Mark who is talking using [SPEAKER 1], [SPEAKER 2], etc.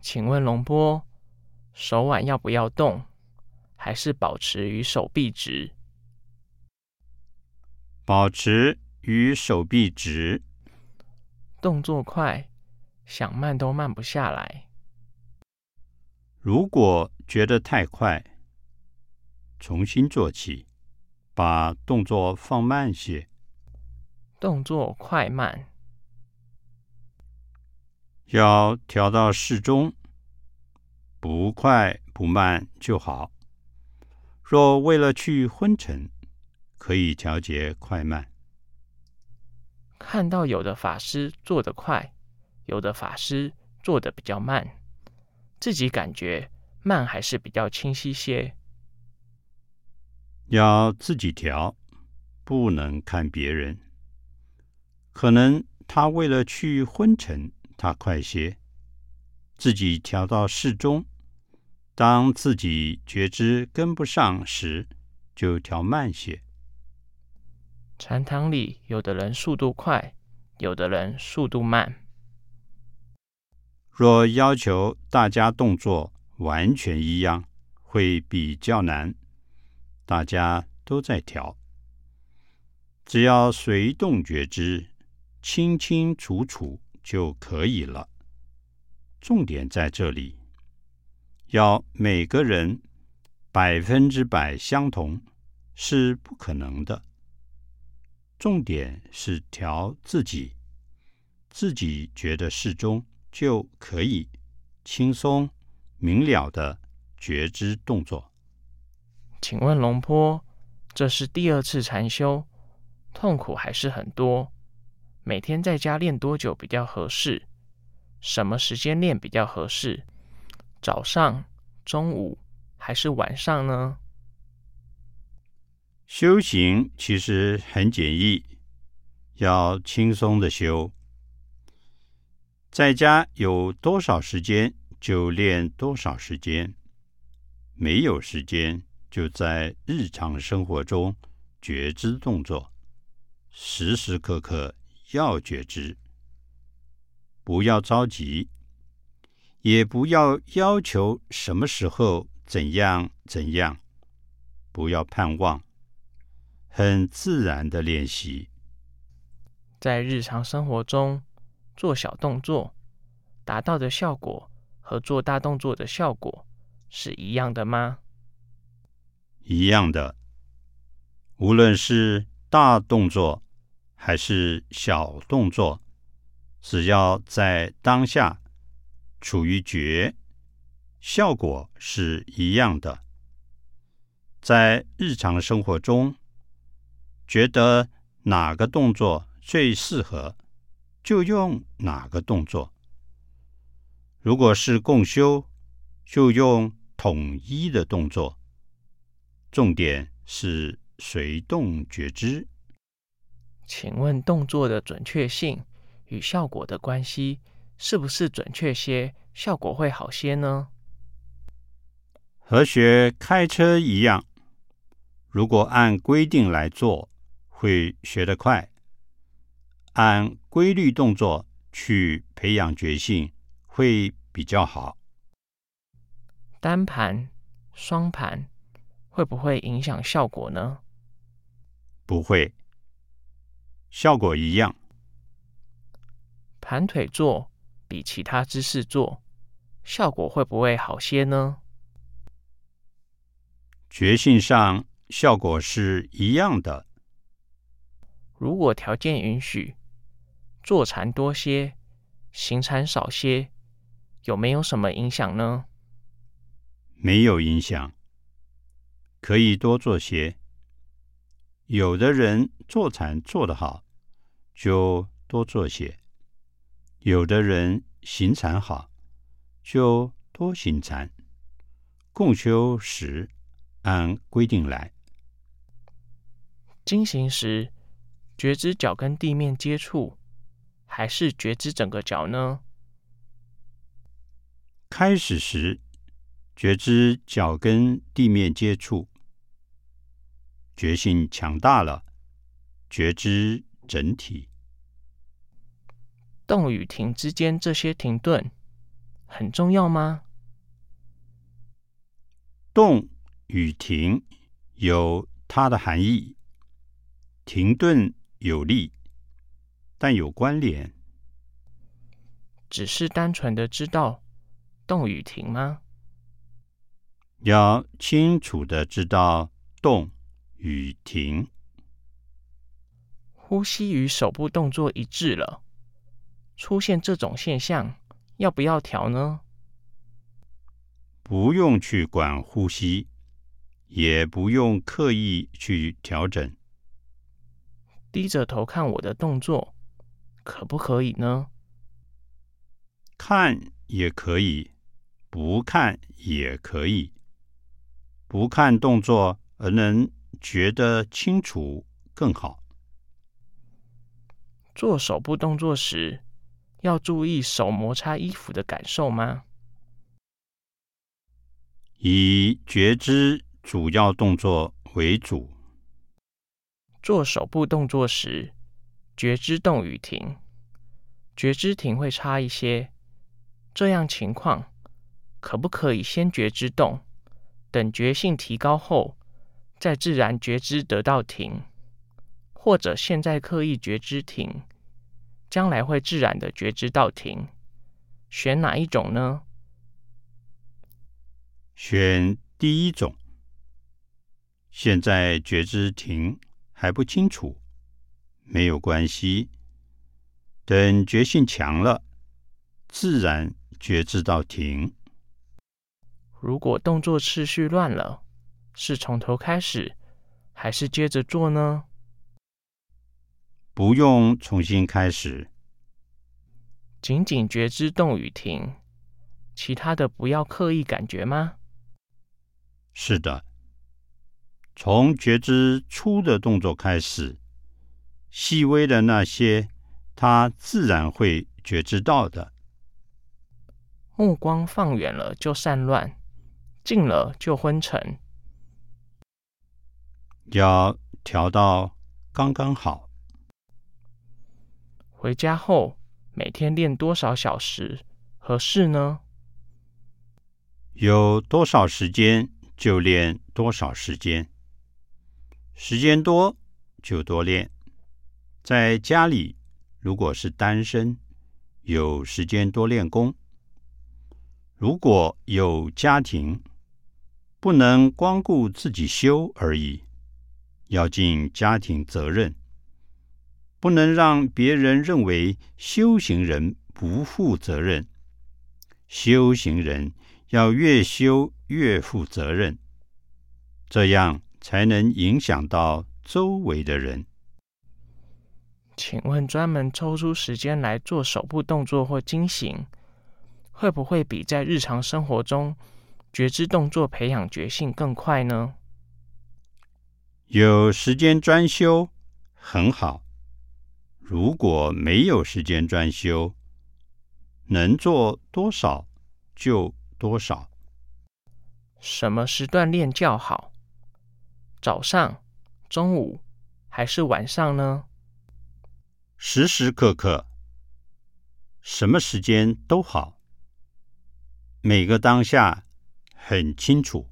[SPEAKER 1] 请问龙波，手腕要不要动，还是保持与手臂直？
[SPEAKER 2] 保持与手臂直。
[SPEAKER 1] 动作快，想慢都慢不下来。
[SPEAKER 2] 如果觉得太快，重新做起，把动作放慢些。
[SPEAKER 1] 动作快慢
[SPEAKER 2] 要调到适中，不快不慢就好。若为了去昏沉，可以调节快慢。
[SPEAKER 1] 看到有的法师做得快，有的法师做得比较慢，自己感觉慢还是比较清晰些。
[SPEAKER 2] 要自己调，不能看别人。可能他为了去昏沉，他快些；自己调到适中。当自己觉知跟不上时，就调慢些。
[SPEAKER 1] 禅堂里，有的人速度快，有的人速度慢。
[SPEAKER 2] 若要求大家动作完全一样，会比较难。大家都在调，只要随动觉知，清清楚楚就可以了。重点在这里，要每个人百分之百相同是不可能的。重点是调自己，自己觉得适中就可以轻松明了的觉知动作。
[SPEAKER 1] 请问龙坡，这是第二次禅修，痛苦还是很多？每天在家练多久比较合适？什么时间练比较合适？早上、中午还是晚上呢？
[SPEAKER 2] 修行其实很简易，要轻松的修。在家有多少时间就练多少时间，没有时间就在日常生活中觉知动作，时时刻刻要觉知，不要着急，也不要要求什么时候怎样怎样，不要盼望。很自然的练习，
[SPEAKER 1] 在日常生活中做小动作，达到的效果和做大动作的效果是一样的吗？
[SPEAKER 2] 一样的。无论是大动作还是小动作，只要在当下处于觉，效果是一样的。在日常生活中。觉得哪个动作最适合，就用哪个动作。如果是共修，就用统一的动作。重点是随动觉知。
[SPEAKER 1] 请问动作的准确性与效果的关系，是不是准确些，效果会好些呢？
[SPEAKER 2] 和学开车一样，如果按规定来做。会学得快，按规律动作去培养觉性会比较好。
[SPEAKER 1] 单盘、双盘会不会影响效果呢？
[SPEAKER 2] 不会，效果一样。
[SPEAKER 1] 盘腿坐比其他姿势做，效果会不会好些呢？
[SPEAKER 2] 觉性上效果是一样的。
[SPEAKER 1] 如果条件允许，坐禅多些，行禅少些，有没有什么影响呢？
[SPEAKER 2] 没有影响，可以多做些。有的人坐禅做得好，就多做些；有的人行禅好，就多行禅。共修时按规定来，
[SPEAKER 1] 经行时。觉知脚跟地面接触，还是觉知整个脚呢？
[SPEAKER 2] 开始时觉知脚跟地面接触，觉性强大了，觉知整体。
[SPEAKER 1] 动与停之间这些停顿，很重要吗？
[SPEAKER 2] 动与停有它的含义，停顿有力，但有关联。
[SPEAKER 1] 只是单纯的知道动与停吗？
[SPEAKER 2] 要清楚的知道动与停。
[SPEAKER 1] 呼吸与手部动作一致了，出现这种现象，要不要调呢？
[SPEAKER 2] 不用去管呼吸，也不用刻意去调整。
[SPEAKER 1] 低着头看我的动作，可不可以呢？
[SPEAKER 2] 看也可以，不看也可以。不看动作而能觉得清楚更好。
[SPEAKER 1] 做手部动作时，要注意手摩擦衣服的感受吗？
[SPEAKER 2] 以觉知主要动作为主。
[SPEAKER 1] 做手部动作时，觉知动与停，觉知停会差一些。这样情况，可不可以先觉知动，等觉性提高后，再自然觉知得到停？或者现在刻意觉知停？将来会自然的觉知到停，选哪一种呢？
[SPEAKER 2] 选第一种。现在觉知停还不清楚，没有关系。等觉性强了，自然觉知到停。
[SPEAKER 1] 如果动作次序乱了，是从头开始，还是接着做呢？
[SPEAKER 2] 不用重新开始，
[SPEAKER 1] 仅仅觉知动与停，其他的不要刻意感觉吗？
[SPEAKER 2] 是的，从觉知初的动作开始，细微的那些，他自然会觉知到的。
[SPEAKER 1] 目光放远了就散乱，近了就昏沉，
[SPEAKER 2] 要调到刚刚好。
[SPEAKER 1] 回家后每天练多少小时合适呢？
[SPEAKER 2] 有多少时间就练多少时间，时间多就多练。在家里，如果是单身，有时间多练功；如果有家庭，不能光顾自己修而已，要尽家庭责任。不能让别人认为修行人不负责任。修行人要越修越负责任，这样才能影响到周围的人。
[SPEAKER 1] 请问，专门抽出时间来做手部动作或精行，会不会比在日常生活中觉知动作培养觉性更快呢？
[SPEAKER 2] 有时间专修很好。如果没有时间专修，能做多少就多少。
[SPEAKER 1] 什么时段练较好？早上、中午还是晚上呢？
[SPEAKER 2] 时时刻刻，什么时间都好。每个当下很清楚。